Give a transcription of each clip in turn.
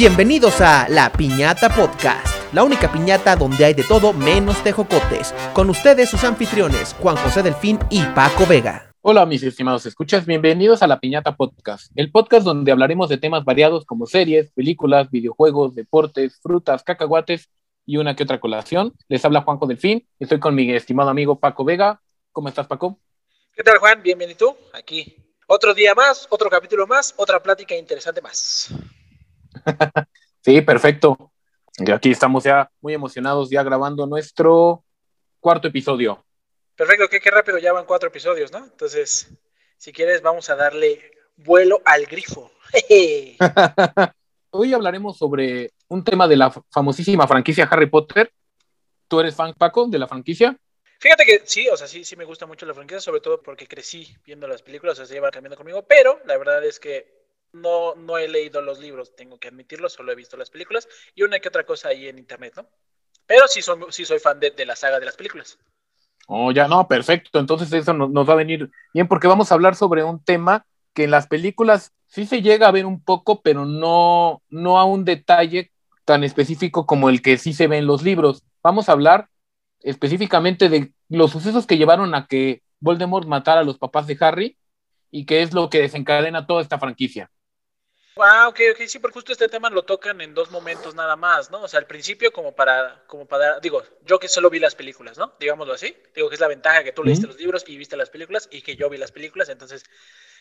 Bienvenidos a La Piñata Podcast, la única piñata donde hay de todo menos tejocotes. Con ustedes sus anfitriones, Juan José Delfín y Paco Vega. Hola mis estimados escuchas, bienvenidos a La Piñata Podcast, el podcast donde hablaremos de temas variados como series, películas, videojuegos, deportes, frutas, cacahuates y una que otra colación. Les habla Juanjo Delfín, estoy con mi estimado amigo Paco Vega. ¿Cómo estás Paco? ¿Qué tal Juan? Bienvenido aquí. Otro día más, otro capítulo más, otra plática interesante más. sí, perfecto. Y aquí estamos ya muy emocionados, ya grabando nuestro cuarto episodio. Perfecto, qué, qué rápido ya van cuatro episodios, ¿no? Entonces, si quieres, vamos a darle vuelo al grifo. Hoy hablaremos sobre un tema de la famosísima franquicia Harry Potter. ¿Tú eres fan, Paco, de la franquicia? Fíjate que sí, o sea, sí, sí me gusta mucho la franquicia, sobre todo porque crecí viendo las películas, o sea, se lleva cambiando conmigo, pero la verdad es que no, no he leído los libros, tengo que admitirlo, solo he visto las películas y una que otra cosa ahí en internet, ¿no? Pero sí, sí soy fan de, la saga de las películas. Oh, ya, no, perfecto. Entonces eso nos, va a venir bien porque vamos a hablar sobre un tema que en las películas sí se llega a ver un poco, pero no, no a un detalle tan específico como el que sí se ve en los libros. Vamos a hablar específicamente de los sucesos que llevaron a que Voldemort matara a los papás de Harry y que es lo que desencadena toda esta franquicia. Ah, ok, ok, sí, porque justo este tema lo tocan en dos momentos nada más, ¿no? O sea, al principio como para, como para, digo, yo que solo vi las películas, ¿no? Digámoslo así, digo que es la ventaja que tú leíste los libros y viste las películas y que yo vi las películas, entonces,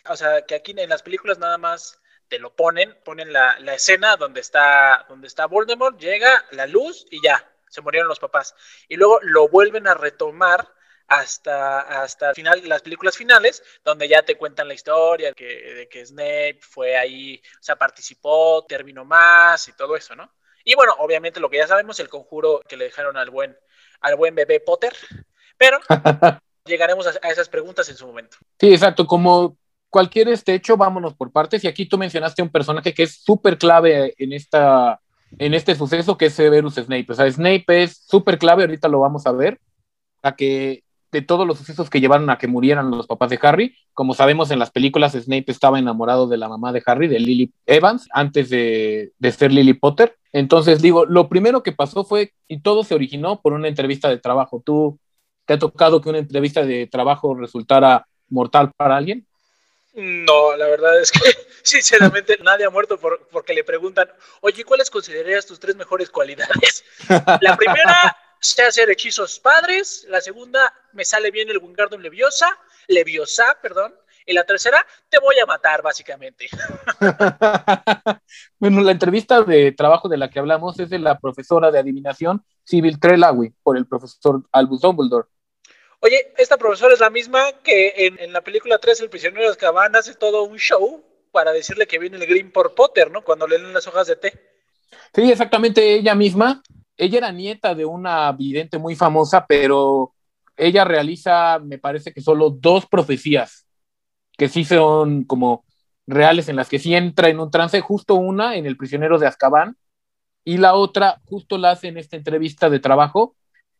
o sea, que aquí en las películas nada más te lo ponen, ponen la, la escena donde está, donde está Voldemort, llega la luz y ya, se murieron los papás. Y luego lo vuelven a retomar hasta, hasta el final, las películas finales, donde ya te cuentan la historia que, de que Snape fue ahí, o sea, participó, terminó más y todo eso, ¿no? Y bueno, obviamente lo que ya sabemos, el conjuro que le dejaron al buen, al buen bebé Potter, pero llegaremos a, esas preguntas en su momento. Sí, exacto, como cualquier este hecho, vámonos por partes, y aquí tú mencionaste un personaje que es súper clave en esta en este suceso que es Severus Snape. O sea, Snape es súper clave, ahorita lo vamos a ver, a que de todos los sucesos que llevaron a que murieran los papás de Harry. Como sabemos en las películas, Snape estaba enamorado de la mamá de Harry, de Lily Evans, antes de, de ser Lily Potter. Entonces, digo, lo primero que pasó fue, y todo se originó por una entrevista de trabajo. ¿Tú te ha tocado que una entrevista de trabajo resultara mortal para alguien? No, la verdad es que sinceramente nadie ha muerto por, porque le preguntan, oye, ¿cuáles considerarías tus tres mejores cualidades? La primera, sé hacer hechizos padres. La segunda, me sale bien el Wingardium Leviosa, Leviosa, perdón. Y la tercera, te voy a matar, básicamente. bueno, la entrevista de trabajo de la que hablamos es de la profesora de adivinación, Sibyl Trelawi, por el profesor Albus Dumbledore. Oye, esta profesora es la misma que en, la película 3, El prisionero de Azkaban, hace todo un show para decirle que viene el Green por Potter, ¿no? Cuando leen las hojas de té. Sí, exactamente ella misma ella era nieta de una vidente muy famosa, pero ella realiza, me parece que solo dos profecías que sí son como reales, en las que sí entra en un trance, justo una en El prisionero de Azkaban, y la otra justo la hace en esta entrevista de trabajo,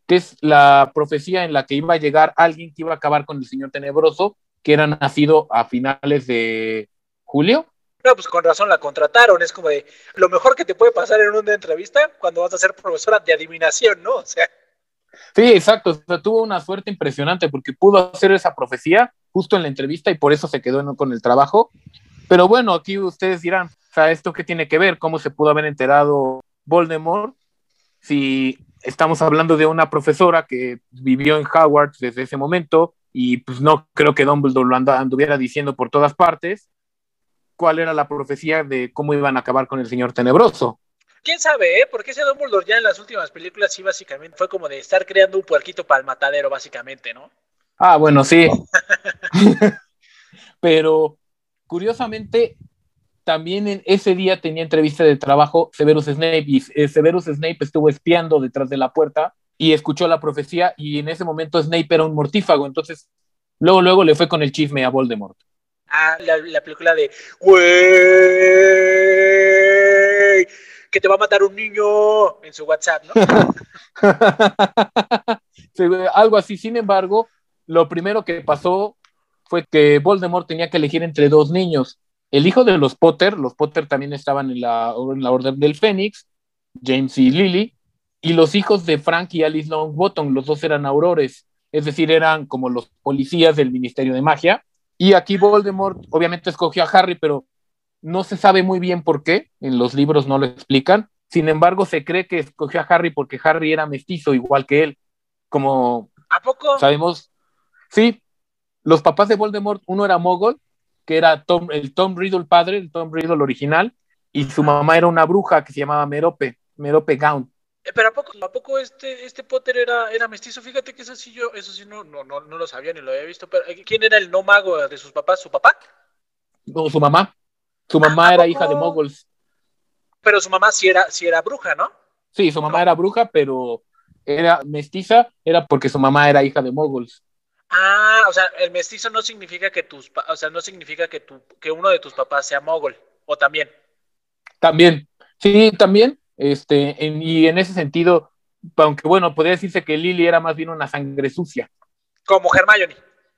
que es la profecía en la que iba a llegar alguien que iba a acabar con el señor tenebroso, que era nacido a finales de julio, no, pues con razón la contrataron. Es como de lo mejor que te puede pasar en una entrevista cuando vas a ser profesora de adivinación, ¿no? O sea. Sí, exacto. O sea, tuvo una suerte impresionante porque pudo hacer esa profecía justo en la entrevista y por eso se quedó con el trabajo. Pero bueno, aquí ustedes dirán, o sea, ¿esto qué tiene que ver? ¿Cómo se pudo haber enterado Voldemort si estamos hablando de una profesora que vivió en Howard desde ese momento y pues no creo que Dumbledore lo anduviera diciendo por todas partes cuál era la profecía de cómo iban a acabar con el señor tenebroso. ¿Quién sabe, eh? Porque ese Dumbledore ya en las últimas películas sí básicamente fue como de estar creando un puerquito para el matadero, básicamente, ¿no? Ah, bueno, sí. Pero curiosamente, también en ese día tenía entrevista de trabajo Severus Snape y eh, Severus Snape estuvo espiando detrás de la puerta y escuchó la profecía y en ese momento Snape era un mortífago, entonces luego luego le fue con el chisme a Voldemort. Ah, la, película de güey, que te va a matar un niño en su WhatsApp, ¿no? algo así. Sin embargo, lo primero que pasó fue que Voldemort tenía que elegir entre dos niños. el hijo de los Potter, los Potter también estaban en la, en la Orden del Fénix, James y Lily, y los hijos de Frank y Alice Longbottom, los dos eran aurores, es decir, eran como los policías del Ministerio de Magia. Y aquí Voldemort obviamente escogió a Harry, pero no se sabe muy bien por qué, en los libros no lo explican. Sin embargo, se cree que escogió a Harry porque Harry era mestizo igual que él. Como ¿A poco? sabemos, sí, los papás de Voldemort, uno era Mogul, que era Tom, el Tom Riddle padre, el Tom Riddle original, y su mamá era una bruja que se llamaba Merope, Merope Gown. Eh, Pero ¿a poco, ¿a poco este, este Potter era, era mestizo? Fíjate que eso sí yo, eso sí no, no, no, no lo sabía ni lo había visto. Pero eh, ¿quién era el no mago de sus papás? ¿Su papá? No, su mamá. Su mamá ¿A era hija de moguls. Pero su mamá sí era, sí era bruja, ¿no? Sí, su mamá No. era bruja, pero era mestiza, era porque su mamá era hija de moguls. Ah, o sea, el mestizo no significa que tus, o sea, no significa que tu, que uno de tus papás sea mogol, o también. También, sí, también, este, en- y en ese sentido, aunque bueno, podría decirse que Lily era más bien una sangre sucia, Como Hermione.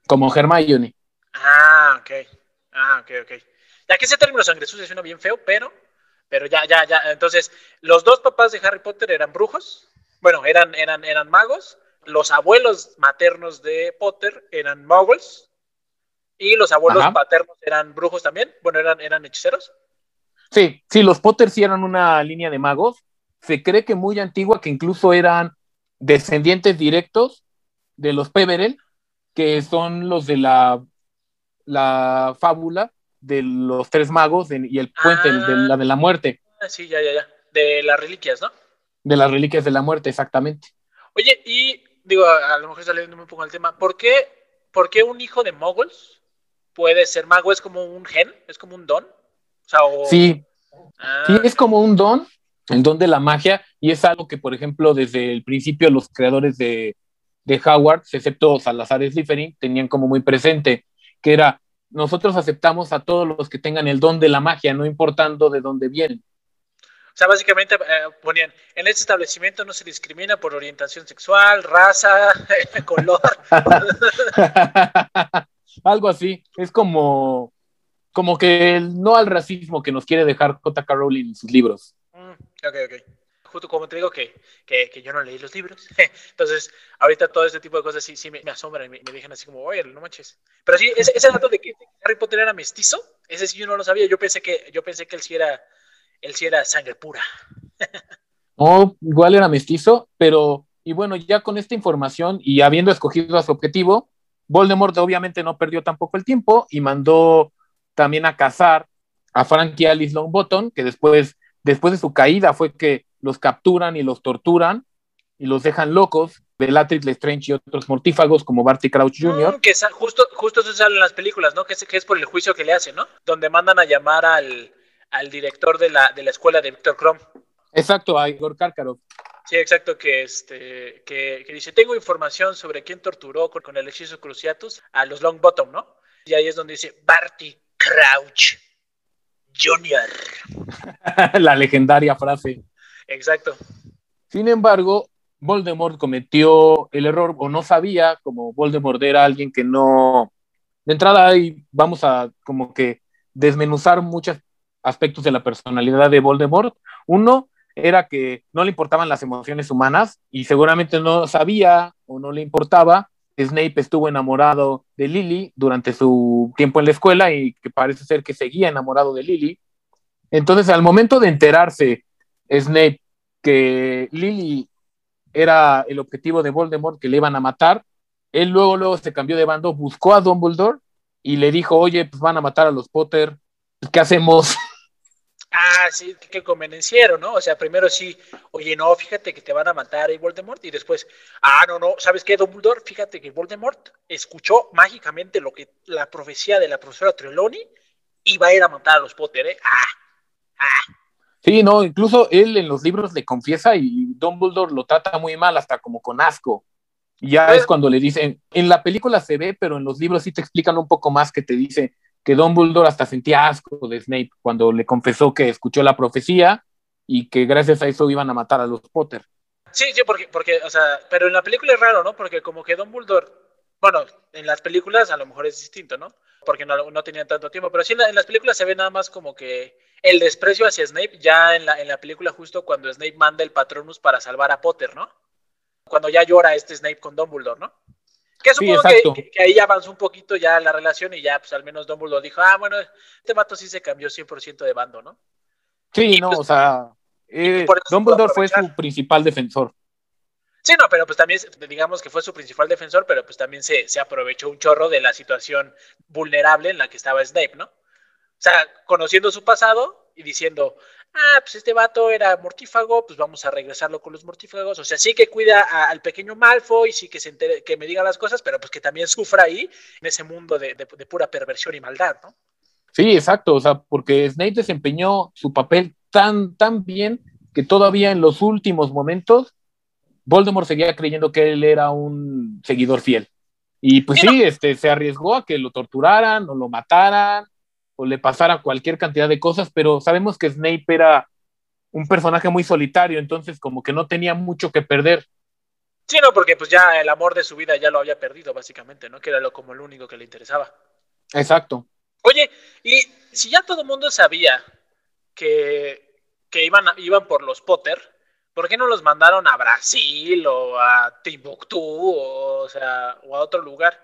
como Hermione. Ah, ok. Ah, ok, ok. Ya que ese término sangre sucia suena bien feo, pero, pero ya, ya, ya. Entonces, los dos papás de Harry Potter eran brujos. Bueno, eran, eran, eran magos. Los abuelos maternos de Potter eran muggles. Y los abuelos Ajá. paternos eran brujos también. Bueno, eran, eran hechiceros. Sí, sí, los Potter sí eran una línea de magos. Se cree que muy antigua, que incluso eran descendientes directos de los Peverell, que son los de la, la fábula de los tres magos de- y el puente, de la de la muerte, Ah, sí, ya, ya, ya. De las reliquias, ¿no? de las reliquias de la muerte, exactamente. Oye, y digo, a, lo mejor saliendo un poco del tema, ¿por qué, por qué un hijo de moguls puede ser mago? ¿Es como un gen? ¿Es como un don? Sea, o- Sí, Ah, sí, es como un don, el don de la magia, y es algo que, por ejemplo, desde el principio los creadores de, de Howard, excepto Salazar Slytherin, tenían como muy presente, que era, nosotros aceptamos a todos los que tengan el don de la magia, no importando de dónde vienen. O sea, básicamente eh, ponían, en este establecimiento no se discrimina por orientación sexual, raza, color. Algo así, es como, como que el no al racismo que nos quiere dejar J.K. Rowling en sus libros. Mm, ok, ok. Justo como te digo que, que, que yo no leí los libros. Entonces, ahorita todo este tipo de cosas sí, sí me, me asombran y me, me dejan así como, oye, no manches. Pero sí, ese, ese dato de que Harry Potter era mestizo, ese sí yo no lo sabía. Yo pensé que, yo pensé que él sí era, él sí era sangre pura. No, igual era mestizo, pero, y bueno, ya con esta información y habiendo escogido a su objetivo, Voldemort obviamente no perdió tampoco el tiempo y mandó también a cazar a Frank y Alice Longbottom, que después, después de su caída fue que los capturan y los torturan y los dejan locos, Bellatrix Lestrange y otros mortífagos como Barty Crouch Jr. Mm, que sa- justo, justo eso sale en las películas, ¿no? Que es, que es por el juicio que le hacen, ¿no? Donde mandan a llamar al, al director de la, de la escuela de Víctor Krum. Exacto, a Igor Karkaroff. Sí, exacto, que, este, que, que dice, tengo información sobre quién torturó con, con el hechizo Cruciatus a los Longbottom, ¿no? Y ahí es donde dice, Barty Crouch Jr. la legendaria frase. Exacto. Sin embargo, Voldemort cometió el error o no sabía, como Voldemort era alguien que no... De entrada ahí vamos a como que desmenuzar muchos aspectos de la personalidad de Voldemort. Uno era que no le importaban las emociones humanas y seguramente no sabía o no le importaba. Snape estuvo enamorado de Lily durante su tiempo en la escuela y que parece ser que seguía enamorado de Lily. Entonces, al momento de enterarse Snape que Lily era el objetivo de Voldemort, que le iban a matar, él luego, luego se cambió de bando, buscó a Dumbledore y le dijo, oye, pues van a matar a los Potter, ¿qué hacemos? Ah, sí, qué convenenciero, ¿no? O sea, primero sí, oye, no, fíjate que te van a matar ahí Voldemort, y después, ah, no, no, ¿sabes qué, Dumbledore? Fíjate que Voldemort escuchó mágicamente lo que la profecía de la profesora Trelawney y va a ir a matar a los Potter, ¿eh? Ah, ah. Sí, no, incluso él en los libros le confiesa y Dumbledore lo trata muy mal, hasta como con asco. Ya es cuando le dicen, en la película se ve, pero en los libros sí te explican un poco más que te dice que Dumbledore hasta sentía asco de Snape cuando le confesó que escuchó la profecía y que gracias a eso iban a matar a los Potter. Sí, sí, porque, porque, o sea, pero en la película es raro, ¿no? Porque como que Dumbledore, bueno, en las películas a lo mejor es distinto, ¿no? porque no, no tenían tanto tiempo, pero sí en, las películas se ve nada más como que el desprecio hacia Snape, ya en la, en la película justo cuando Snape manda el Patronus para salvar a Potter, ¿no? Cuando ya llora este Snape con Dumbledore, ¿no? Que supongo que, que, ahí avanzó un poquito ya la relación y ya, pues al menos Dumbledore dijo, ah, bueno, este vato sí se cambió 100% de bando, ¿no? Sí, no, pues, o sea, eh, Dumbledore fue su principal defensor. Sí, no, pero pues también, digamos que fue su principal defensor, pero pues también se, se aprovechó un chorro de la situación vulnerable en la que estaba Snape, ¿no? O sea, conociendo su pasado y diciendo, ah, pues este vato era mortífago, pues vamos a regresarlo con los mortífagos. O sea, sí que cuida al pequeño Malfoy, sí que se entere, que me diga las cosas, pero pues que también sufra ahí en ese mundo de, de, de pura perversión y maldad, ¿no? Sí, exacto, o sea, porque Snape desempeñó su papel tan, tan bien que todavía en los últimos momentos Voldemort seguía creyendo que él era un seguidor fiel. Y pues sí, este, se arriesgó a que lo torturaran o lo mataran o le pasara cualquier cantidad de cosas, pero sabemos que Snape era un personaje muy solitario, entonces como que no tenía mucho que perder. Sí, no, porque pues ya el amor de su vida ya lo había perdido, básicamente, ¿no? Que era lo, como lo único que le interesaba. Exacto. Oye, y si ya todo el mundo sabía que, que iban, iban por los Potter, ¿por qué no los mandaron a Brasil o a Timbuktu o, sea, o a otro lugar?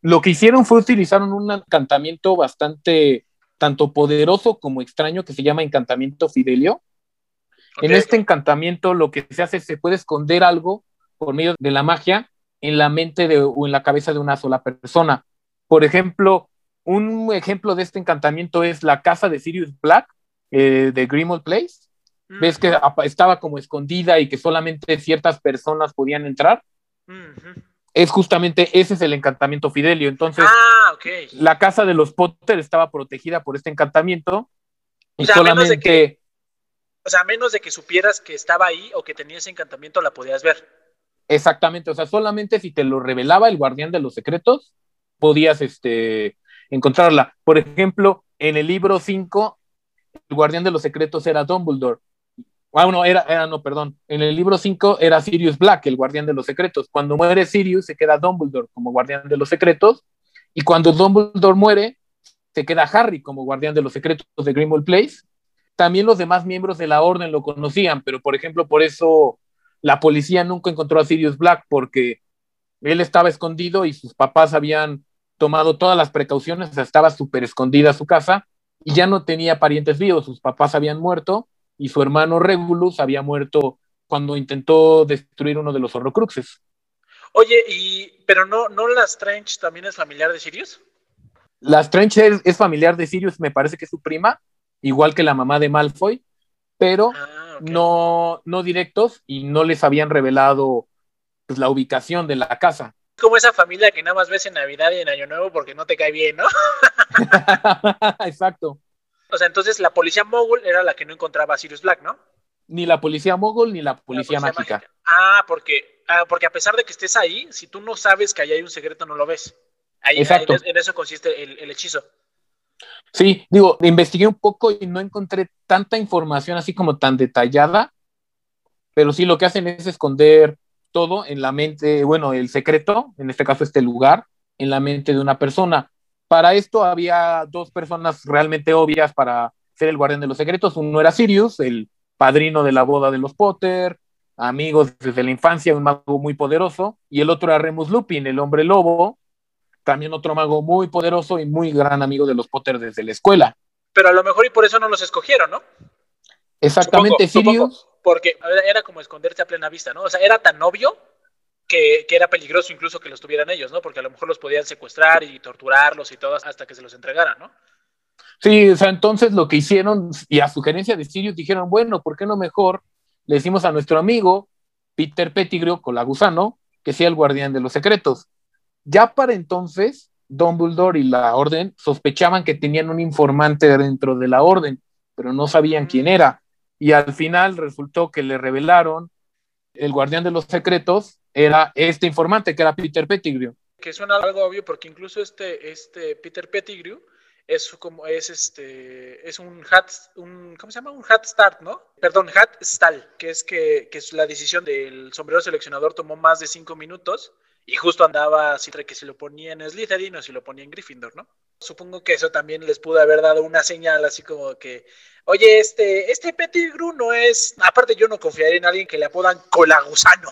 Lo que hicieron fue utilizar un encantamiento bastante tanto poderoso como extraño que se llama encantamiento Fidelio. En este encantamiento lo que se hace es se puede esconder algo por medio de la magia en la mente de, o en la cabeza de una sola persona. Por ejemplo, un ejemplo de este encantamiento es la casa de Sirius Black eh, de Grimald Place ves que estaba como escondida y que solamente ciertas personas podían entrar. Es justamente ese es el encantamiento Fidelio. Entonces, ah, la casa de los Potter estaba protegida por este encantamiento. Y o sea, solamente. Que, o sea, a menos de que supieras que estaba ahí o que tenía ese encantamiento, la podías ver. Exactamente. O sea, solamente si te lo revelaba el guardián de los secretos, podías este, encontrarla. Por ejemplo, en el libro 5, el guardián de los secretos era Dumbledore. Ah, no, era, era, no, perdón. En el libro 5 era Sirius Black, el guardián de los secretos. Cuando muere Sirius, se queda Dumbledore como guardián de los secretos. Y cuando Dumbledore muere, se queda Harry como guardián de los secretos de Grimwald Place. También los demás miembros de la orden lo conocían, pero por ejemplo, por eso la policía nunca encontró a Sirius Black, porque él estaba escondido y sus papás habían tomado todas las precauciones, estaba súper escondida su casa y ya no tenía parientes vivos, sus papás habían muerto y su hermano Regulus había muerto cuando intentó destruir uno de los horrocruxes. Oye, y pero no, no las Trench también es familiar de Sirius? Las Trench es, familiar de Sirius, me parece que es su prima, igual que la mamá de Malfoy, pero ah, no, no directos y no les habían revelado pues, la ubicación de la casa. Como esa familia que nada más ves en Navidad y en Año Nuevo porque no te cae bien, ¿no? Exacto. O sea, entonces la policía mogul era la que no encontraba a Sirius Black, ¿no? Ni la policía mogul ni la policía, mágica. Ah, porque, ah, porque a pesar de que estés ahí, si tú no sabes que ahí hay un secreto, no lo ves. Ahí, Exacto. en, eso consiste el, hechizo. Sí, digo, investigué un poco y no encontré tanta información así como tan detallada, pero sí lo que hacen es esconder todo en la mente, bueno, el secreto, en este caso este lugar, en la mente de una persona. Para esto había dos personas realmente obvias para ser el guardián de los secretos. Uno era Sirius, el padrino de la boda de los Potter, amigos desde la infancia, un mago muy poderoso, y el otro era Remus Lupin, el hombre lobo, también otro mago muy poderoso y muy gran amigo de los Potter desde la escuela. Pero a lo mejor y por eso no los escogieron, ¿no? Exactamente, Sirius. porque era como esconderse a plena vista, ¿no? O sea, era tan obvio que, era peligroso incluso que los tuvieran ellos, ¿no? Porque a lo mejor los podían secuestrar y torturarlos y todo hasta que se los entregaran, ¿no? Sí, o sea, entonces lo que hicieron, y a sugerencia de Sirius, dijeron, bueno, ¿por qué no mejor le decimos a nuestro amigo Peter Pettigrew, con la gusano, que sea el guardián de los secretos? Ya para entonces, Dumbledore y la orden sospechaban que tenían un informante dentro de la orden, pero no sabían quién era. Y al final resultó que le revelaron el guardián de los secretos era este informante que era Peter Pettigrew. Que suena algo obvio porque incluso este, este Peter Pettigrew es como es este es un hat un ¿cómo se llama? un hat start, ¿no? Perdón, hat stall, que es que, que es la decisión del sombrero seleccionador tomó más de cinco minutos Y justo andaba así que si lo ponía en Slytherin o si lo ponía en Gryffindor, ¿no? Supongo que eso también les pudo haber dado una señal así como que, oye, este, este Pettigrew no es, aparte yo no confiaría en alguien que le apodan colagusano.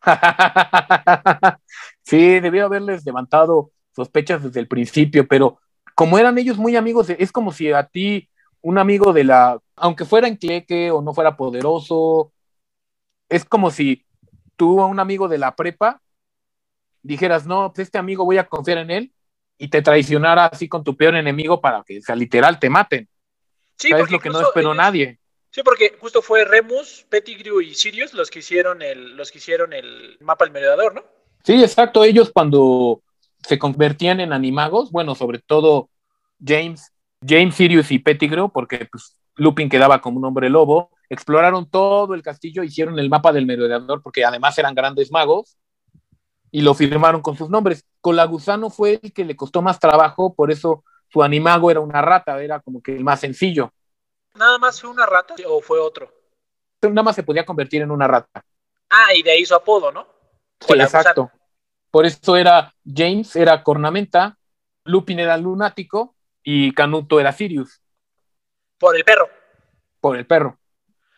sí, debió haberles levantado sospechas desde el principio, pero como eran ellos muy amigos, es como si a ti un amigo de la, aunque fuera encleque o no fuera poderoso, es como si tú a un amigo de la prepa dijeras, no, pues este amigo voy a confiar en él y te traicionara así con tu peor enemigo para que, sea, literal, te maten. Sí, es lo que no esperó nadie. Sí, porque justo fue Remus, Pettigrew y Sirius los que hicieron el, los que hicieron el mapa del mediador, ¿no? Sí, exacto. Ellos cuando se convertían en animagos, bueno, sobre todo James, James, Sirius y Pettigrew, porque pues, Lupin quedaba como un hombre lobo, exploraron todo el castillo, hicieron el mapa del mediador, porque además eran grandes magos, y lo firmaron con sus nombres. Colagusano fue el que le costó más trabajo, por eso su animago era una rata, era como que el más sencillo. ¿Nada más fue una rata o fue otro? Nada más se podía convertir en una rata. Ah, y de ahí su apodo, ¿no? Sí, exacto. Por eso era James, era Cornamenta, Lupin era lunático y Canuto era Sirius. Por el perro. Por el perro.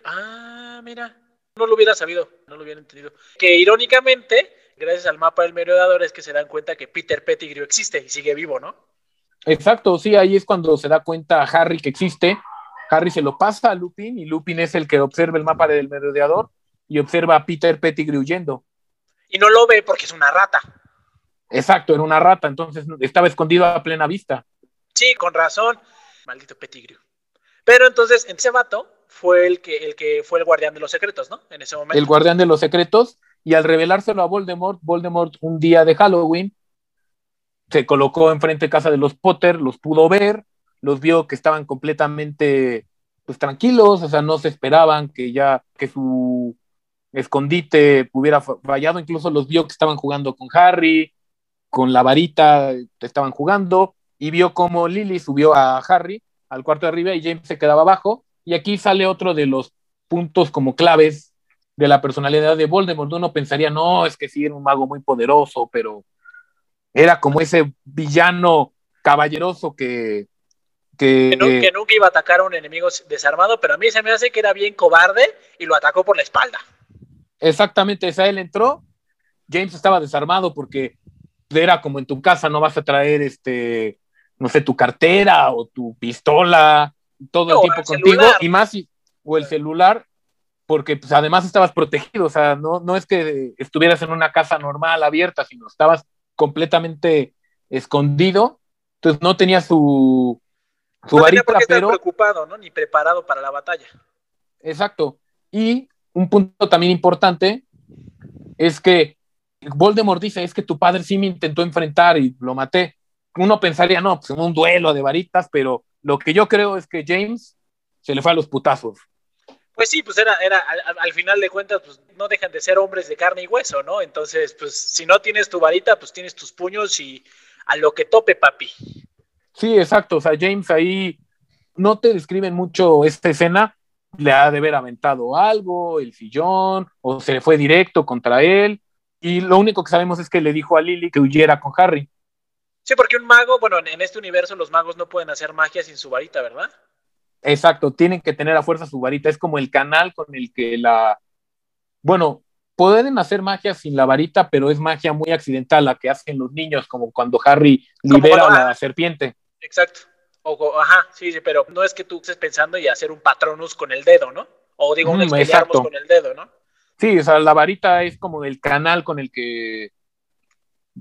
Ah, mira. No lo hubiera sabido, no lo hubiera entendido. Que irónicamente, gracias al mapa del merodeador, es que se dan cuenta que Peter Pettigrew existe y sigue vivo, ¿no? Exacto, sí, ahí es cuando se da cuenta Harry que existe. Harry se lo pasa a Lupin y Lupin es el que observa el mapa del merodeador y observa a Peter Pettigrew huyendo. Y no lo ve porque es una rata. Exacto, era una rata, entonces estaba escondido a plena vista. Sí, con razón. Maldito Pettigrew. Pero entonces, ese vato fue el que, el que fue el guardián de los secretos, ¿no? En ese momento. El guardián de los secretos, y al revelárselo a Voldemort, Voldemort un día de Halloween se colocó enfrente de casa de los Potter, los pudo ver, los vio que estaban completamente pues tranquilos, o sea, no se esperaban que ya que su escondite hubiera fallado, incluso los vio que estaban jugando con Harry, con la varita, estaban jugando, y vio como Lily subió a Harry al cuarto de arriba y James se quedaba abajo, y aquí sale otro de los puntos como claves de la personalidad de Voldemort. Uno pensaría, no, es que sí era un mago muy poderoso, pero era como ese villano caballeroso que... Que, nunca iba a atacar a un enemigo desarmado, pero a mí se me hace que era bien cobarde y lo atacó por la espalda. Exactamente, esa él entró, James estaba desarmado porque era como en tu casa, no vas a traer este, no sé, tu cartera o tu pistola todo el tiempo contigo y más, o el celular, porque pues, además estabas protegido, o sea, no, no es que estuvieras en una casa normal, abierta, sino estabas completamente escondido, entonces no tenía su, su no varita, tenía pero... preocupado, ¿no? Ni preparado para la batalla. Exacto. Y un punto también importante es que Voldemort dice, es que tu padre sí me intentó enfrentar y lo maté. Uno pensaría, no, pues en un duelo de varitas, pero lo que yo creo es que James se le fue a los putazos. Pues sí, pues era, era al, final de cuentas, pues no dejan de ser hombres de carne y hueso, ¿no? Entonces, pues si no tienes tu varita, pues tienes tus puños y a lo que tope, papi. Sí, exacto. O sea, James ahí no te describen mucho esta escena. Le ha de haber aventado algo, el sillón, o se le fue directo contra él. Y lo único que sabemos es que le dijo a Lily que huyera con Harry. Sí, porque un mago, bueno, en este universo los magos no pueden hacer magia sin su varita, ¿verdad? Exacto, tienen que tener a fuerza su varita, es como el canal con el que la... Bueno, pueden hacer magia sin la varita, pero es magia muy accidental la que hacen los niños, como cuando Harry libera a la serpiente. Exacto. O, ajá, sí, sí, pero no es que tú estés pensando y hacer un patronus con el dedo, ¿no? O digo, un mm, con el dedo, ¿no? Sí, o sea, la varita es como el canal con el que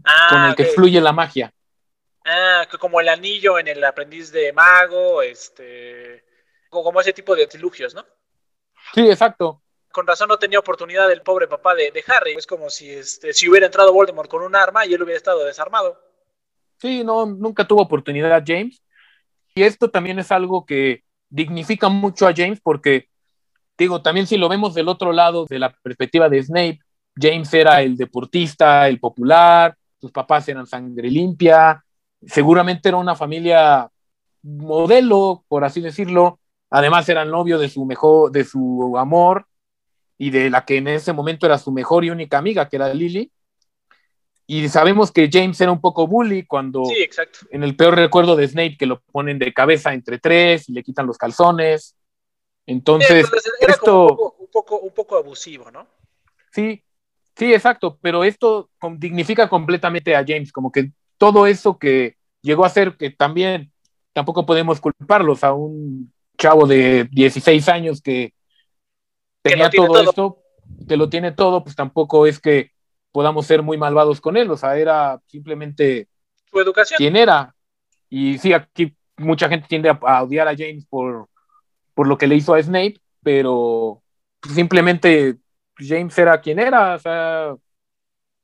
ah, con el que fluye la magia. Ah, como el anillo en el aprendiz de mago, este, como ese tipo de artilugios, ¿no? Sí, exacto. Con razón no tenía oportunidad el pobre papá de, Harry. Es como si, este, si hubiera entrado Voldemort con un arma y él hubiera estado desarmado. Sí, no, nunca tuvo oportunidad James. Y esto también es algo que dignifica mucho a James porque, digo, también si lo vemos del otro lado, de la perspectiva de Snape, James era el deportista, el popular, sus papás eran sangre limpia, seguramente era una familia modelo, por así decirlo. Además era el novio de su mejor, de su amor y de la que en ese momento era su mejor y única amiga, que era Lily. Y sabemos que James era un poco bully cuando Sí, exacto. en el peor recuerdo de Snape que lo ponen de cabeza entre tres y le quitan los calzones. Entonces, Entonces, era esto, como un poco, un, poco, un poco abusivo, ¿no? sí, sí, exacto, pero esto dignifica completamente a James, como que todo eso que llegó a ser, que también tampoco podemos culparlos a un chavo de 16 años que tenía todo, todo. esto, que lo tiene todo, pues tampoco es que podamos ser muy malvados con él, o sea, era simplemente Su educación. quién era. Y sí, aquí mucha gente tiende a, a odiar a James por, por lo que le hizo a Snape, pero simplemente James era quien era, o sea,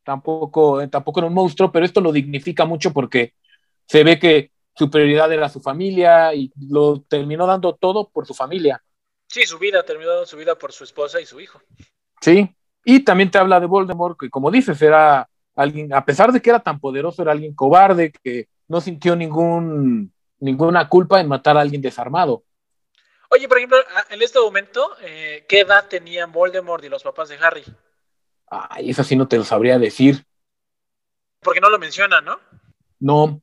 tampoco, tampoco era un monstruo, pero esto lo dignifica mucho porque se ve que su prioridad era su familia y lo terminó dando todo por su familia. Sí, su vida, terminó dando su vida por su esposa y su hijo. Sí, y también te habla de Voldemort, que como dices, era alguien, a pesar de que era tan poderoso, era alguien cobarde, que no sintió ningún, ninguna culpa en matar a alguien desarmado. Oye, por ejemplo, en este momento, eh, ¿qué edad tenían Voldemort y los papás de Harry? Ay, eso sí no te lo sabría decir. Porque no lo mencionan, ¿no? No,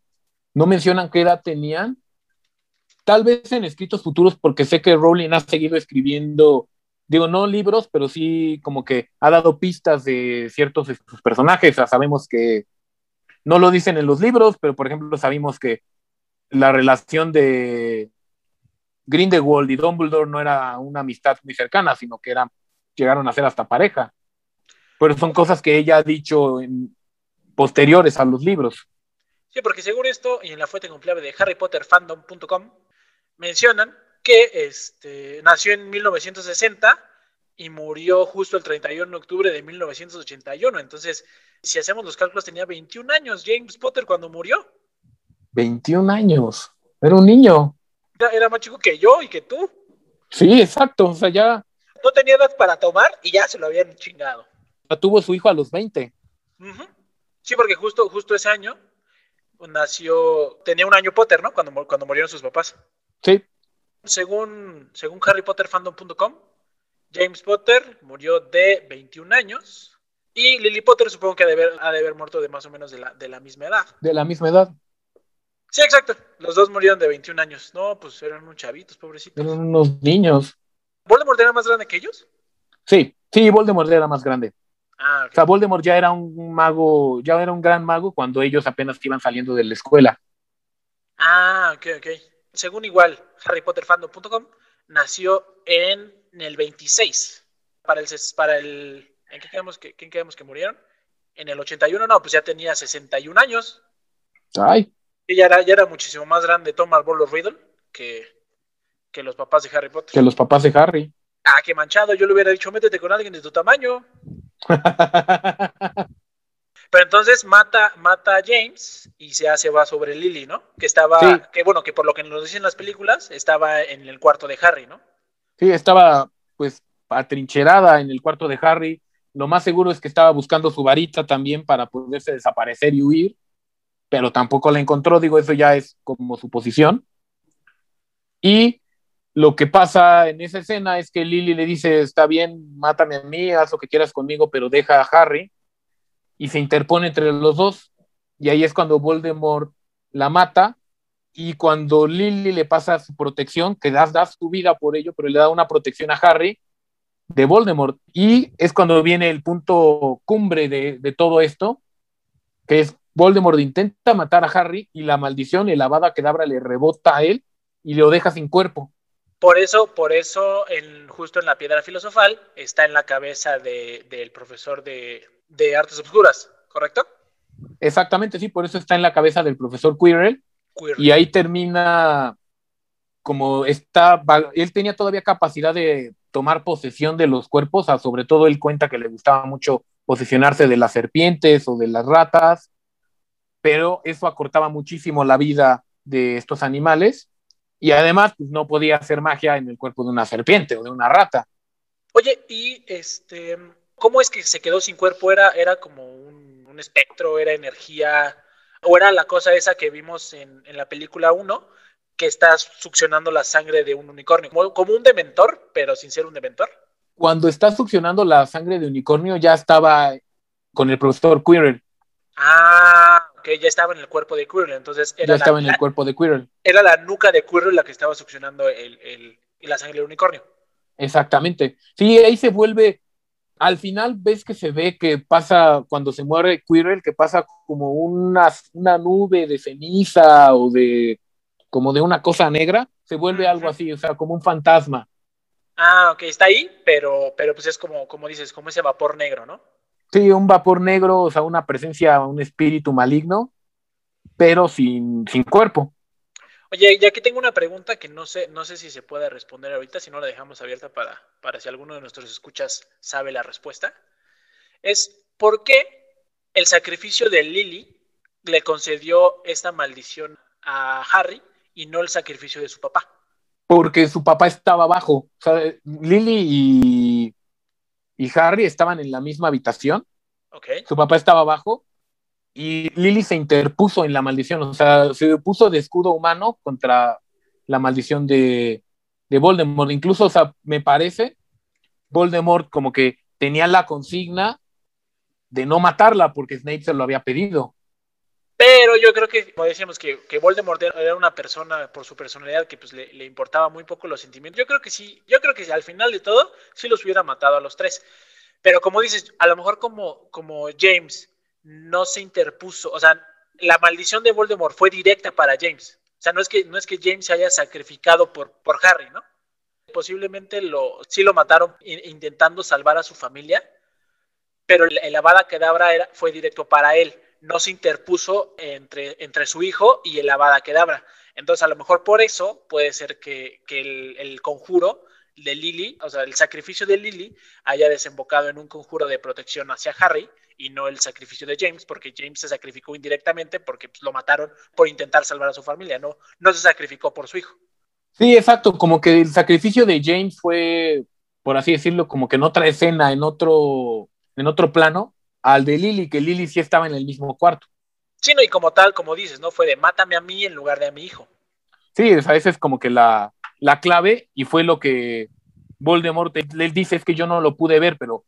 no mencionan qué edad tenían. Tal vez en escritos futuros, porque sé que Rowling ha seguido escribiendo, digo, no libros, pero sí como que ha dado pistas de ciertos personajes. O sabemos que no lo dicen en los libros, pero por ejemplo sabemos que la relación de Grindelwald y Dumbledore no era una amistad muy cercana, sino que eran, llegaron a ser hasta pareja. Pero son cosas que ella ha dicho en, posteriores a los libros. Sí, porque según esto, y en la fuente confiable de harrypotterfandom.com, mencionan que este, nació en 1960 y murió justo el 31 de octubre de 1981. Entonces, si hacemos los cálculos, tenía 21 años James Potter cuando murió. 21 años. Era un niño. Era, era más chico que yo y que tú. Sí, exacto. O sea, ya No tenía edad para tomar y ya se lo habían chingado. tuvo su hijo a los 20. Ujú. Sí, porque justo, justo ese año nació, tenía un año Potter, ¿no? Cuando, cuando murieron sus papás. Sí, Según, según harrypotterfandom.com, James Potter murió de 21 años y Lily Potter supongo que ha de haber, ha de haber muerto de más o menos de la, de la misma edad. de la misma edad. Sí, exacto. Los dos murieron de 21 años. No, pues eran unos chavitos, pobrecitos. Eran unos niños. ¿Voldemort era más grande que ellos? Sí, sí, Voldemort era más grande. Ah, O sea, Voldemort ya era un mago, ya era un gran mago cuando ellos apenas iban saliendo de la escuela. Ah, ok, ok. Según igual, harrypotterfandom.com, nació en, el 26. Para el, ses- para el ¿En qué quedamos que, quién quedamos que murieron? En el 81, no, pues ya tenía 61 años. Ay, Y ya era, ya era muchísimo más grande Thomas Bolo Riddle que, que los papás de Harry Potter. que los papás de Harry. Ah, qué manchado. Yo le hubiera dicho, métete con alguien de tu tamaño. Pero entonces mata, mata a James y se hace va sobre Lily, ¿no? Que estaba, Sí. que bueno, que por lo que nos dicen las películas, estaba en el cuarto de Harry, ¿no? Sí, estaba pues atrincherada en el cuarto de Harry. Lo más seguro es que estaba buscando su varita también para poderse desaparecer y huir, pero tampoco la encontró, digo, eso ya es como su posición. Y lo que pasa en esa escena es que Lily le dice, está bien, mátame a mí, haz lo que quieras conmigo, pero deja a Harry. Y se interpone entre los dos. Y ahí es cuando Voldemort la mata. Y cuando Lily le pasa su protección, que da, da su vida por ello, pero le da una protección a Harry de Voldemort. Y es cuando viene el punto cumbre de, todo esto, que es Voldemort intenta matar a Harry y la maldición y la Avada Kedavra le rebota a él y lo deja sin cuerpo. Por eso, por eso, en, justo en la piedra filosofal, está en la cabeza de- del profesor de, de artes oscuras, ¿correcto? Exactamente, sí, por eso está en la cabeza del profesor Quirrell. Y ahí termina como está, él tenía todavía capacidad de tomar posesión de los cuerpos, a sobre todo él cuenta que le gustaba mucho posesionarse de las serpientes o de las ratas, pero eso acortaba muchísimo la vida de estos animales y además pues, no podía hacer magia en el cuerpo de una serpiente o de una rata. Oye, y este, ¿cómo es que se quedó sin cuerpo? ¿Era, era como un, un espectro, era energía, o era la cosa esa que vimos en, en la película 1, que está succionando la sangre de un unicornio, como, como un dementor, pero sin ser un dementor? Cuando está succionando la sangre de unicornio ya estaba con el profesor Quirrell, Ah, ok, ya estaba en el cuerpo de Quirrell, entonces era ya estaba la, en el cuerpo de Quirrell. Era la nuca de Quirrell la que estaba succionando el, el, la sangre del unicornio. Exactamente. Sí, ahí se vuelve, al final ves que se ve que pasa, cuando se muere Quirrell, que pasa como una, una nube de ceniza o de, como de una cosa negra, se vuelve algo así, o sea, como un fantasma. Ah, ok, está ahí, pero, pero pues es como, como dices, como ese vapor negro, ¿no? Sí, un vapor negro, o sea, una presencia, un espíritu maligno, pero sin, sin cuerpo. Oye, y aquí tengo una pregunta que no sé, no sé si se puede responder ahorita, si no la dejamos abierta para, para si alguno de nuestros escuchas sabe la respuesta. Es ¿por qué el sacrificio de Lily le concedió esta maldición a Harry y no el sacrificio de su papá? Porque su papá estaba abajo. O sea, Lily y, y Harry estaban en la misma habitación. Okay. Su papá estaba abajo y Lily se interpuso en la maldición, o sea, se puso de escudo humano contra la maldición de, de Voldemort. Incluso, o sea, me parece, Voldemort como que tenía la consigna de no matarla porque Snape se lo había pedido. Pero yo creo que, como decíamos, que, Voldemort era una persona por su personalidad que pues le, le, importaba muy poco los sentimientos. Yo creo que sí, yo creo que al final de todo sí los hubiera matado a los tres. Pero como dices, a lo mejor como, como James no se interpuso, o sea, la maldición de Voldemort fue directa para James. O sea, no es que, no es que James se haya sacrificado por, por Harry, ¿no? Posiblemente lo, sí lo mataron intentando salvar a su familia, pero el, el Avada Kedavra era, fue directo para él. No se interpuso entre, entre su hijo y el Avada Kedavra. Entonces, a lo mejor por eso puede ser que, que el, conjuro de Lily, o sea, el sacrificio de Lily haya desembocado en un conjuro de protección hacia Harry y no el sacrificio de James, porque James se sacrificó indirectamente porque pues, lo mataron por intentar salvar a su familia, no, no se sacrificó por su hijo. Sí, exacto, como que el sacrificio de James fue, por así decirlo, como que en otra escena, en otro, en otro plano, al de Lily, que Lily sí estaba en el mismo cuarto. Sí, no, y como tal, como dices, ¿no? Fue de mátame a mí en lugar de a mi hijo. Sí, o sea, esa es como que la, la clave y fue lo que Voldemort le dice, es que yo no lo pude ver, pero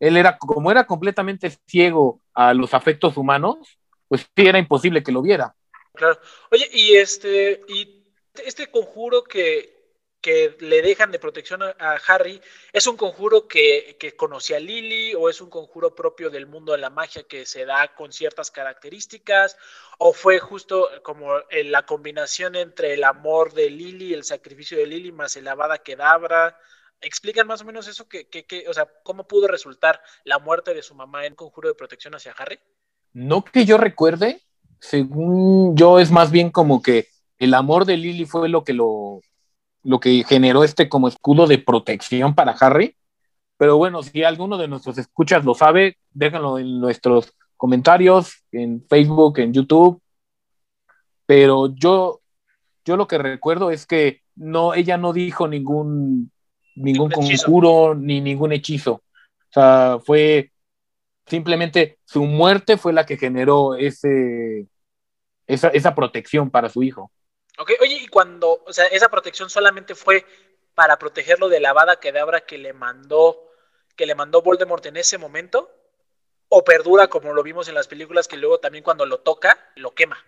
él era, como era completamente ciego a los afectos humanos, pues sí era imposible que lo viera. Claro. Oye, y este, y este conjuro que, que le dejan de protección a, Harry, ¿es un conjuro que, que, conocía Lily o es un conjuro propio del mundo de la magia que se da con ciertas características? ¿O fue justo como la combinación entre el amor de Lily, el sacrificio de Lily, más el Avada Kedavra? ¿Explican más o menos eso? Que, que, que, o sea, ¿Cómo pudo resultar la muerte de su mamá en conjuro de protección hacia Harry? No que yo recuerde, según yo es más bien como que el amor de Lily fue lo que lo, lo que generó este como escudo de protección para Harry. Pero bueno, si alguno de nuestros escuchas lo sabe, déjenlo en nuestros comentarios, en Facebook, en YouTube. Pero yo, yo lo que recuerdo es que no, ella no dijo ningún, ningún conjuro ni ningún hechizo. O sea, fue simplemente su muerte fue la que generó ese, esa, esa protección para su hijo. Ok, oye, y cuando, o sea, esa protección solamente fue para protegerlo de la Avada Kedavra que le mandó, que le mandó Voldemort en ese momento, o perdura como lo vimos en las películas que luego también cuando lo toca, lo quema.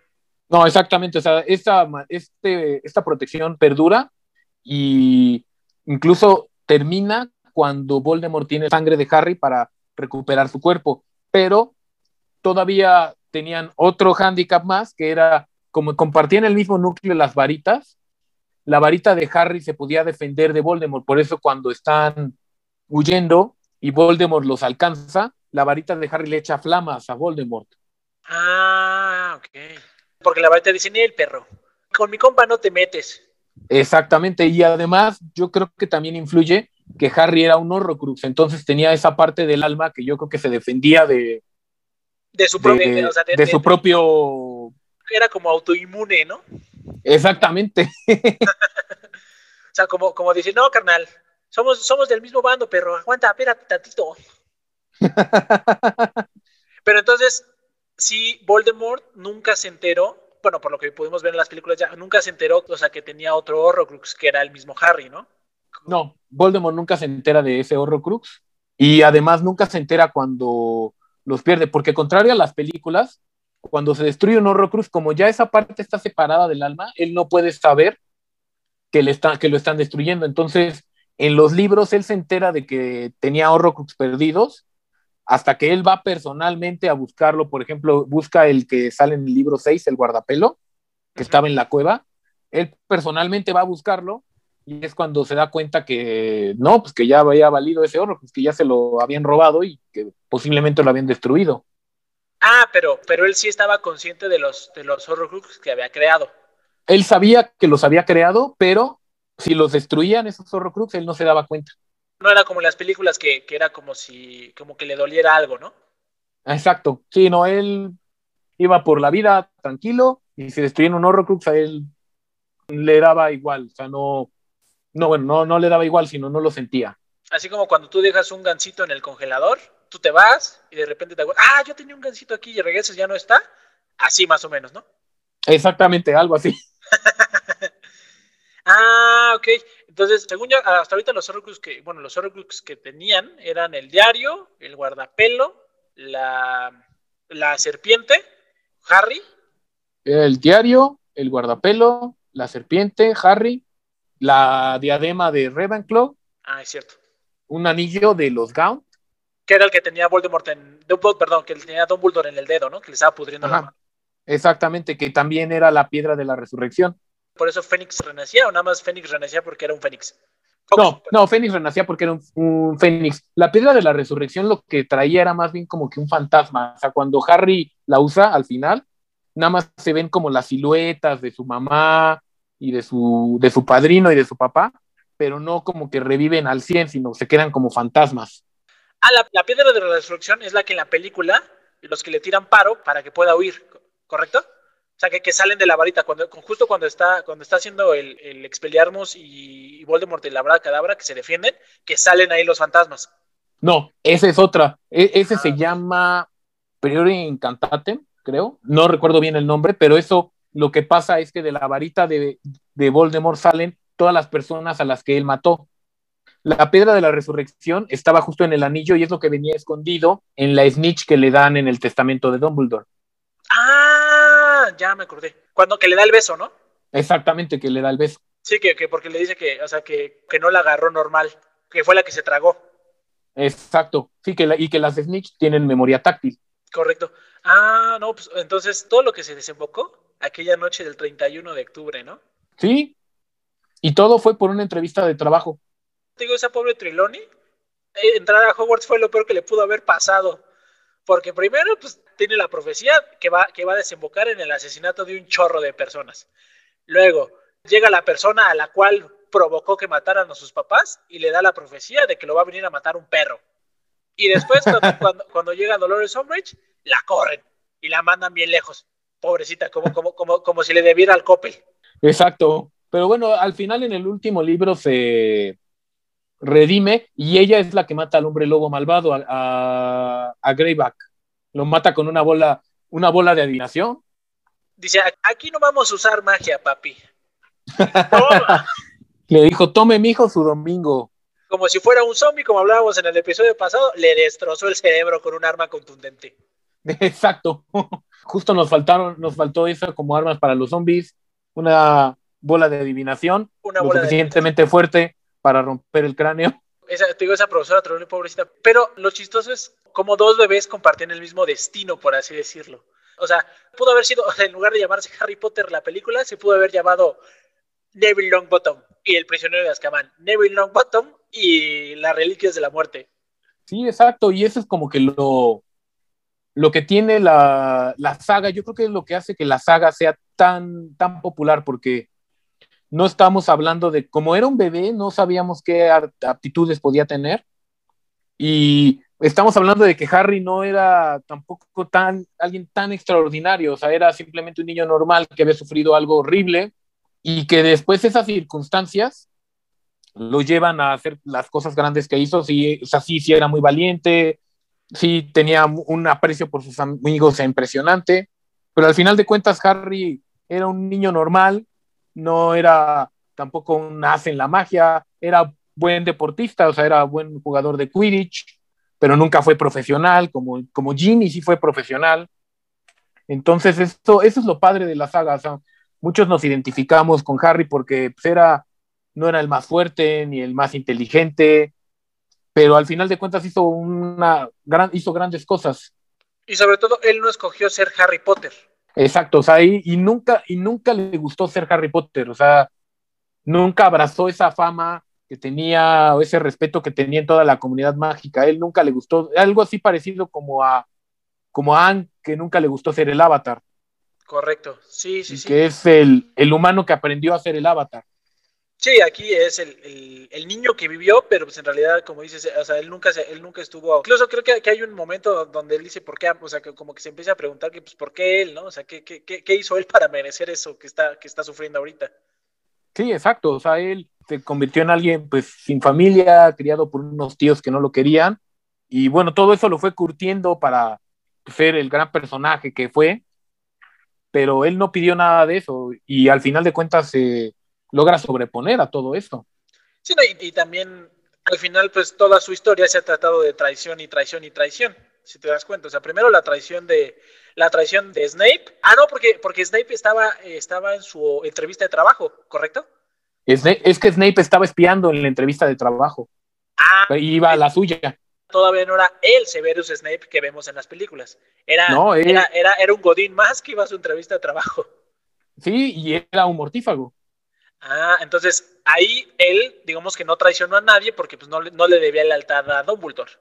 No, exactamente, o sea, esta, este, esta protección perdura y incluso termina cuando Voldemort tiene sangre de Harry para recuperar su cuerpo, pero todavía tenían otro hándicap más que era como compartían el mismo núcleo las varitas, la varita de Harry se podía defender de Voldemort, por eso cuando están huyendo y Voldemort los alcanza, la varita de Harry le echa flamas a Voldemort. Ah, ok. Porque la varita dice, ni el perro, con mi compa no te metes. Exactamente, y además yo creo que también influye que Harry era un Horrocrux, entonces tenía esa parte del alma que yo creo que se defendía de... De su, propio, de, o sea, de, de su propio era como autoinmune, ¿no? Exactamente. o sea, como, como decir, no, carnal, somos, somos del mismo bando, pero aguanta, espérate tantito. pero entonces, sí, Voldemort nunca se enteró, bueno, por lo que pudimos ver en las películas ya, nunca se enteró, o sea, que tenía otro Horrocrux, que era el mismo Harry, ¿no? No, Voldemort nunca se entera de ese Horrocrux, y además nunca se entera cuando los pierde, porque contrario a las películas, cuando se destruye un Horrocrux, como ya esa parte está separada del alma, él no puede saber que, le está, que lo están destruyendo. Entonces, en los libros, él se entera de que tenía Horrocrux perdidos, hasta que él va personalmente a buscarlo. Por ejemplo, busca el que sale en el libro 6, el guardapelo, que estaba en la cueva. Él personalmente va a buscarlo y es cuando se da cuenta que no, pues que ya había valido ese oro, pues que ya se lo habían robado y que posiblemente lo habían destruido. Ah, pero, pero él sí estaba consciente de los, de los Horrocrux que había creado. Él sabía que los había creado, pero si los destruían esos Horrocrux, él no se daba cuenta. No era como en las películas que, que era como si, como que le doliera algo, ¿no? Exacto. Sí, no, él iba por la vida tranquilo y si destruían un Horrocrux a él le daba igual, o sea, no, no, bueno, no, no le daba igual, sino no lo sentía. Así como cuando tú dejas un gancito en el congelador, tú te vas y de repente te acuerdas, ah, yo tenía un gancito aquí y regresas, ya no está. Así más o menos, ¿no? Exactamente, algo así. ah, ok. Entonces, según yo, hasta ahorita los Horrocrux que, bueno, los Horrocrux que tenían eran el diario, el guardapelo, la, la serpiente, Harry. El diario, el guardapelo, la serpiente, Harry, la diadema de Ravenclaw. Ah, es cierto. Un anillo de los Gaunt. Que era el que tenía Voldemort en. Perdón, que tenía Dumbledore en el dedo, ¿no? Que le estaba pudriendo la mano. Exactamente, que también era la piedra de la resurrección. ¿Por eso Fénix renacía o nada más Fénix renacía porque era un Fénix? No, no, Fénix renacía porque era un, un, Fénix. La piedra de la resurrección lo que traía era más bien como que un fantasma. O sea, cuando Harry la usa al final, nada más se ven como las siluetas de su mamá, y de su, de su padrino y de su papá, pero no como que reviven al 100, sino se quedan como fantasmas. Ah, la, piedra de la resurrección es la que en la película, los que le tiran paro para que pueda huir, ¿correcto? O sea, que, que salen de la varita, cuando, justo cuando está, cuando está haciendo el, el Expelliarmus y, y Voldemort y la Brada Cadabra, que se defienden, que salen ahí los fantasmas. No, esa es otra. E, ese se ah. llama Priori Incantatem, creo. No recuerdo bien el nombre, pero eso lo que pasa es que de la varita de, de Voldemort salen todas las personas a las que él mató. La piedra de la resurrección estaba justo en el anillo y es lo que venía escondido en la snitch que le dan en el testamento de Dumbledore. Ah, ya me acordé. Cuando que le da el beso, ¿no? Exactamente, que le da el beso. Sí, que, que porque le dice que, o sea, que, que, no la agarró normal, que fue la que se tragó. Exacto, sí, que y que las snitch tienen memoria táctil. Correcto. Ah, no, pues entonces todo lo que se desembocó aquella noche del 31 de octubre, ¿no? Sí, y todo fue por una entrevista de trabajo. Digo, esa pobre Triloni, eh, entrar a Hogwarts fue lo peor que le pudo haber pasado. Porque primero, pues, tiene la profecía que va, que va a desembocar en el asesinato de un chorro de personas. Luego, llega la persona a la cual provocó que mataran a sus papás y le da la profecía de que lo va a venir a matar un perro. Y después, cuando, cuando llega Dolores Umbridge, la corren y la mandan bien lejos pobrecita, como, como, como, como si le debiera al Coppel. Exacto. Pero bueno, al final en el último libro se redime y ella es la que mata al hombre lobo malvado, a, a, Greyback. Lo mata con una bola, una bola de adivinación. Dice, aquí no vamos a usar magia, papi. le dijo, tome mi hijo su domingo. Como si fuera un zombie, como hablábamos en el episodio pasado, le destrozó el cerebro con un arma contundente. Exacto. Justo nos faltaron, nos faltó eso como armas para los zombies, una bola de adivinación, una lo suficientemente fuerte para romper el cráneo. Esa, te digo, esa profesora Trelawney, pobrecita. Pero lo chistoso es como dos bebés compartían el mismo destino, por así decirlo. O sea, pudo haber sido, en lugar de llamarse Harry Potter la película, se pudo haber llamado Neville Longbottom y el prisionero de Azkaban. Neville Longbottom y las reliquias de la muerte. Sí, exacto. Y eso es como que lo, lo que tiene la, saga, yo creo que es lo que hace que la saga sea tan, tan popular, porque no estamos hablando de, como era un bebé, no sabíamos qué aptitudes podía tener, y estamos hablando de que Harry no era tampoco tan, alguien tan extraordinario, o sea, era simplemente un niño normal que había sufrido algo horrible, y que después esas circunstancias lo llevan a hacer las cosas grandes que hizo, sí, o sea, sí, sí era muy valiente, sí tenía un aprecio por sus amigos impresionante, pero al final de cuentas Harry era un niño normal, no era tampoco un as en la magia, era buen deportista, o sea, era buen jugador de Quidditch, pero nunca fue profesional, como, como Ginny sí fue profesional. Entonces, esto, eso es lo padre de la saga. muchos nos identificamos con Harry porque pues, era, no era el más fuerte ni el más inteligente, pero al final de cuentas hizo, una gran, hizo grandes cosas. Y sobre todo, él no escogió ser Harry Potter. Exacto, o sea, y, y, nunca, y nunca le gustó ser Harry Potter, o sea, nunca abrazó esa fama que tenía, o ese respeto que tenía en toda la comunidad mágica, a él nunca le gustó, algo así parecido como a, como a Anne, que nunca le gustó ser el avatar. Correcto, sí, sí, sí. Que es el, el humano que aprendió a ser el avatar. Sí, aquí es el, el, niño que vivió, pero pues en realidad, como dices, o sea, él nunca, él nunca estuvo. Incluso creo que, que, hay un momento donde él dice por qué, o sea, que como que se empieza a preguntar que, pues, por qué él, ¿no? O sea, ¿qué, qué, qué hizo él para merecer eso que está, que está sufriendo ahorita? Sí, exacto. O sea, él se convirtió en alguien, pues, sin familia, criado por unos tíos que no lo querían. Y bueno, todo eso lo fue curtiendo para ser el gran personaje que fue. Pero él no pidió nada de eso. Y al final de cuentas, se logra sobreponer a todo esto. Sí, y, también al final, pues toda su historia se ha tratado de traición y traición y traición, si te das cuenta. O sea, primero la traición de la traición de Snape. Ah, no, porque, porque Snape estaba, estaba en su entrevista de trabajo, ¿correcto? Es, es que Snape estaba espiando en la entrevista de trabajo. Ah. Iba a la suya. Todavía no era el Severus Snape que vemos en las películas. Era, era, era, era un Godín más que iba a su entrevista de trabajo. Sí, y era un mortífago. Ah, entonces ahí él, digamos que no traicionó a nadie porque pues, no, no le debía lealtad a Dumbledore.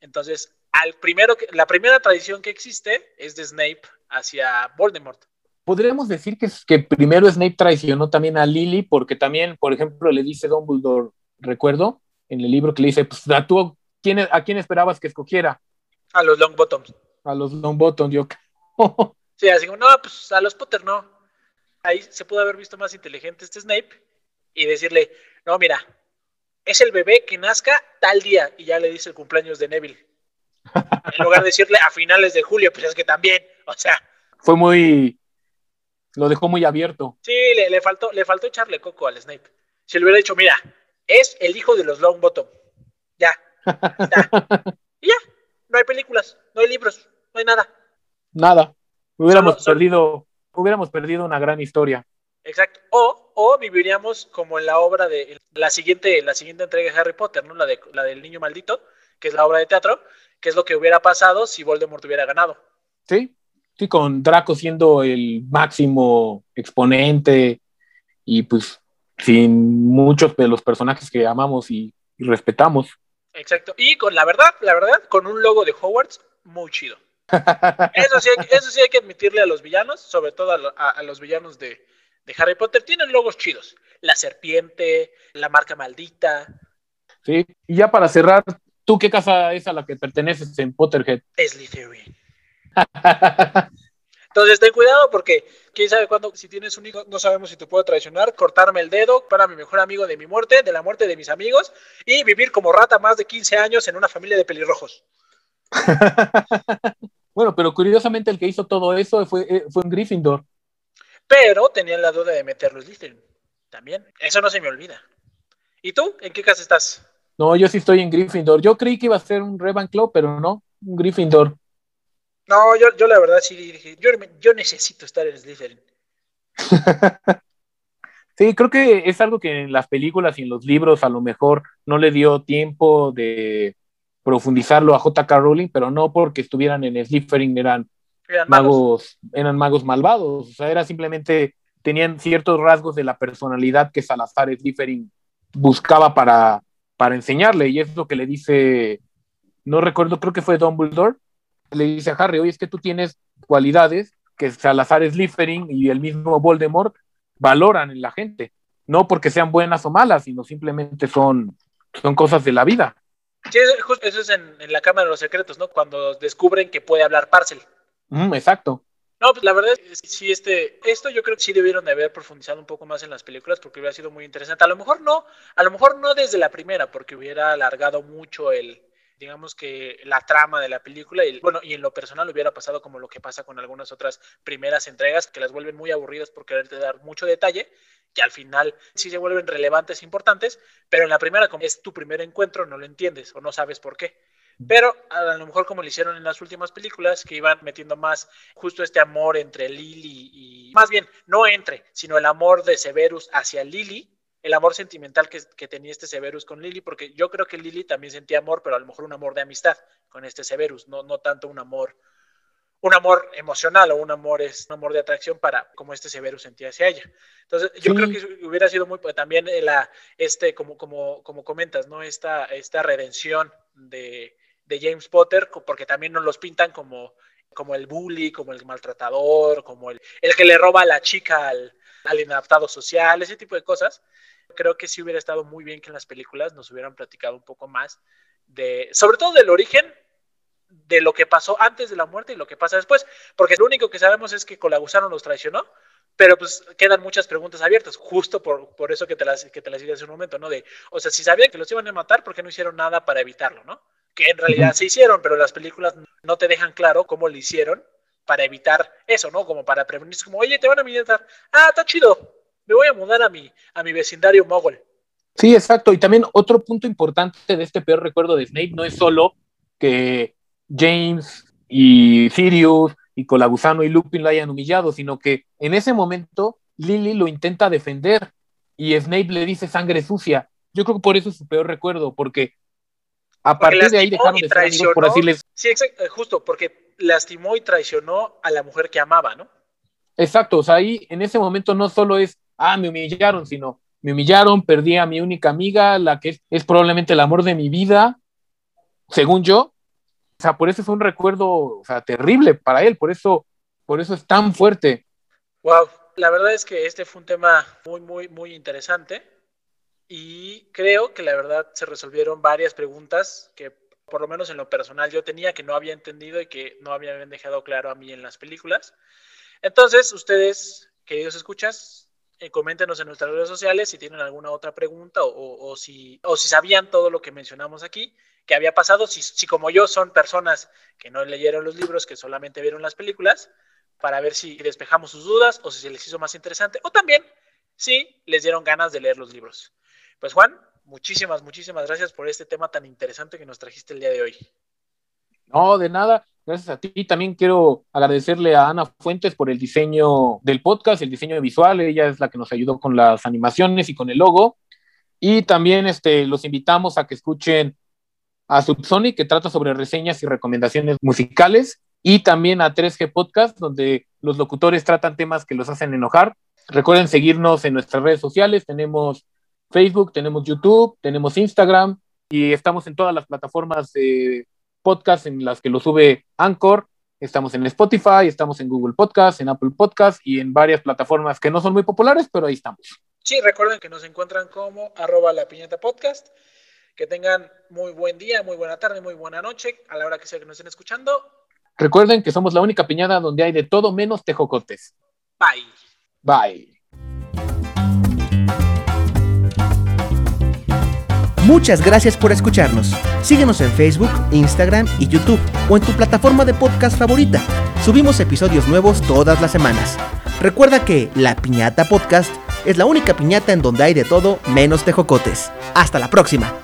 Entonces, al primero que, la primera traición que existe es de Snape hacia Voldemort. Podríamos decir que, que primero Snape traicionó también a Lily porque también, por ejemplo, le dice Dumbledore, recuerdo, en el libro que le dice, pues a tú, ¿quién, ¿a quién esperabas que escogiera? A los Longbottoms. A los Longbottoms, yo. sí, así como, no, pues a los Potter no ahí se pudo haber visto más inteligente este Snape y decirle, no, mira, es el bebé que nazca tal día y ya le dice el cumpleaños de Neville. En lugar de decirle a finales de julio, pues es que también, o sea. Fue muy, lo dejó muy abierto. Sí, le, faltó, le faltó echarle coco al Snape. Si le hubiera dicho, mira, es el hijo de los Longbottom. Ya, ya. Y ya, no hay películas, no hay libros, no hay nada. Nada. Hubiéramos perdido hubiéramos perdido una gran historia. Exacto. O, o viviríamos como en la obra de la siguiente, la siguiente entrega de Harry Potter, ¿no? La, de, la del niño maldito, que es la obra de teatro, que es lo que hubiera pasado si Voldemort hubiera ganado. Sí, sí, con Draco siendo el máximo exponente y pues sin muchos de los personajes que amamos y, y respetamos. Exacto. Y con la verdad, la verdad, con un logo de Hogwarts muy chido. Eso sí, eso sí hay que admitirle a los villanos, sobre todo a, los villanos de, Harry Potter, tienen logos chidos. La serpiente, la marca maldita. Sí, y ya para cerrar, ¿tú qué casa es a la que perteneces en Potterhead? Slytherin. Entonces ten cuidado porque quién sabe cuándo, si tienes un hijo, no sabemos si te puedo traicionar, cortarme el dedo para mi mejor amigo de mi muerte, de la muerte de mis amigos y vivir como rata más de 15 años en una familia de pelirrojos. Bueno, pero curiosamente el que hizo todo eso fue, eh, fue en Gryffindor. Pero tenían la duda de meterlo en Slytherin. También. Eso no se me olvida. ¿Y tú? ¿En qué casa estás? No, yo sí estoy en Gryffindor. Yo creí que iba a ser un Ravenclaw, pero no, un Gryffindor. No, yo, yo la verdad sí dije, yo, yo necesito estar en Slytherin. sí, creo que es algo que en las películas y en los libros a lo mejor no le dio tiempo de, profundizarlo a J.K. Rowling, pero no porque estuvieran en Slytherin eran, magos, eran magos malvados, o sea, era simplemente tenían ciertos rasgos de la personalidad que Salazar Slytherin buscaba para, para enseñarle, y es lo que le dice, no recuerdo, creo que fue Dumbledore, le dice a Harry, oye, es que tú tienes cualidades que Salazar Slytherin y el mismo Voldemort valoran en la gente, no porque sean buenas o malas, sino simplemente son, son cosas de la vida. Sí, eso es en, la Cámara de los Secretos, ¿no? Cuando descubren que puede hablar Parcel. exacto. No, pues la verdad es que sí, este, esto yo creo que sí debieron de haber profundizado un poco más en las películas porque hubiera sido muy interesante. A lo mejor no, a lo mejor no desde la primera, porque hubiera alargado mucho el, digamos que la trama de la película y bueno, y en lo personal hubiera pasado como lo que pasa con algunas otras primeras entregas que las vuelven muy aburridas por quererte dar mucho detalle que al final sí se vuelven relevantes importantes, pero en la primera, como es tu primer encuentro, no lo entiendes o no sabes por qué. pero a lo mejor como lo hicieron en las últimas películas, que iban metiendo más justo este amor entre Lily y, más bien, no entre, sino el amor de Severus hacia Lily, el amor sentimental que, que, tenía este Severus con Lily, porque yo creo que Lily también sentía amor, pero a lo mejor un amor de amistad con este Severus, no, no tanto un amor un amor emocional o un amor es un amor de atracción para como este Severus sentía hacia ella. Entonces, yo creo que hubiera sido muy pues, también la este como como como comentas, ¿no? Esta esta redención de, de James Potter porque también nos los pintan como como el bully, como el maltratador, como el, el que le roba a la chica al, al inadaptado social, ese tipo de cosas. Creo que sí hubiera estado muy bien que en las películas nos hubieran platicado un poco más de, sobre todo del origen de lo que pasó antes de la muerte y lo que pasa después, porque lo único que sabemos es que Colagusano los traicionó, pero pues quedan muchas preguntas abiertas, justo por, por eso que te las que te las hace un momento, ¿no? De, o sea, si sabían que los iban a matar, ¿por qué no hicieron nada para evitarlo, no? Que en realidad se hicieron, pero las películas no te dejan claro cómo lo hicieron para evitar eso, ¿no? Como para prevenir, como, oye, te van a matar, ah, está chido, me voy a mudar a mi, a mi vecindario mogol. Sí, exacto. Y también otro punto importante de este peor recuerdo de Snape no es solo que James y Sirius y Colagusano y Lupin lo hayan humillado, sino que en ese momento Lily lo intenta defender y Snape le dice sangre sucia. Yo creo que por eso es su peor recuerdo, porque a partir de ahí dejaron de ser amigos, por así les... Sí, exacto, justo, porque lastimó y traicionó a la mujer que amaba, ¿no? Exacto, o sea, ahí en ese momento no solo es, ah, me humillaron, sino me humillaron, perdí a mi única amiga, la que es, es probablemente el amor de mi vida, según yo, o sea, por eso es un recuerdo, o sea, terrible para él, por eso, por eso es tan fuerte. Wow, la verdad es que este fue un tema muy, muy, muy interesante y creo que la verdad se resolvieron varias preguntas que por lo menos en lo personal yo tenía que no había entendido y que no habían dejado claro a mí en las películas. Entonces, ustedes, queridos escuchas, eh, coméntenos en nuestras redes sociales si tienen alguna otra pregunta o, si, o si sabían todo lo que mencionamos aquí que había pasado, si, si como yo son personas que no leyeron los libros, que solamente vieron las películas, para ver si despejamos sus dudas o si se les hizo más interesante, o también si les dieron ganas de leer los libros. Pues Juan, muchísimas, muchísimas gracias por este tema tan interesante que nos trajiste el día de hoy. No, de nada. Gracias a ti. También quiero agradecerle a Ana Fuentes por el diseño del podcast, el diseño visual. Ella es la que nos ayudó con las animaciones y con el logo. Y también este, los invitamos a que escuchen a Subsonic, que trata sobre reseñas y recomendaciones musicales, y también a 3G Podcast, donde los locutores tratan temas que los hacen enojar. Recuerden seguirnos en nuestras redes sociales, tenemos Facebook, tenemos YouTube, tenemos Instagram y estamos en todas las plataformas de podcast en las que lo sube Anchor. Estamos en Spotify, estamos en Google Podcast, en Apple Podcast y en varias plataformas que no son muy populares, pero ahí estamos. Sí, recuerden que nos encuentran como arroba la piñata podcast que tengan muy buen día, muy buena tarde, muy buena noche, a la hora que sea que nos estén escuchando. Recuerden que somos la única piñada donde hay de todo menos tejocotes. Bye. Bye. Muchas gracias por escucharnos. Síguenos en Facebook, Instagram y YouTube o en tu plataforma de podcast favorita. Subimos episodios nuevos todas las semanas. Recuerda que La Piñata Podcast es la única piñata en donde hay de todo menos tejocotes. Hasta la próxima.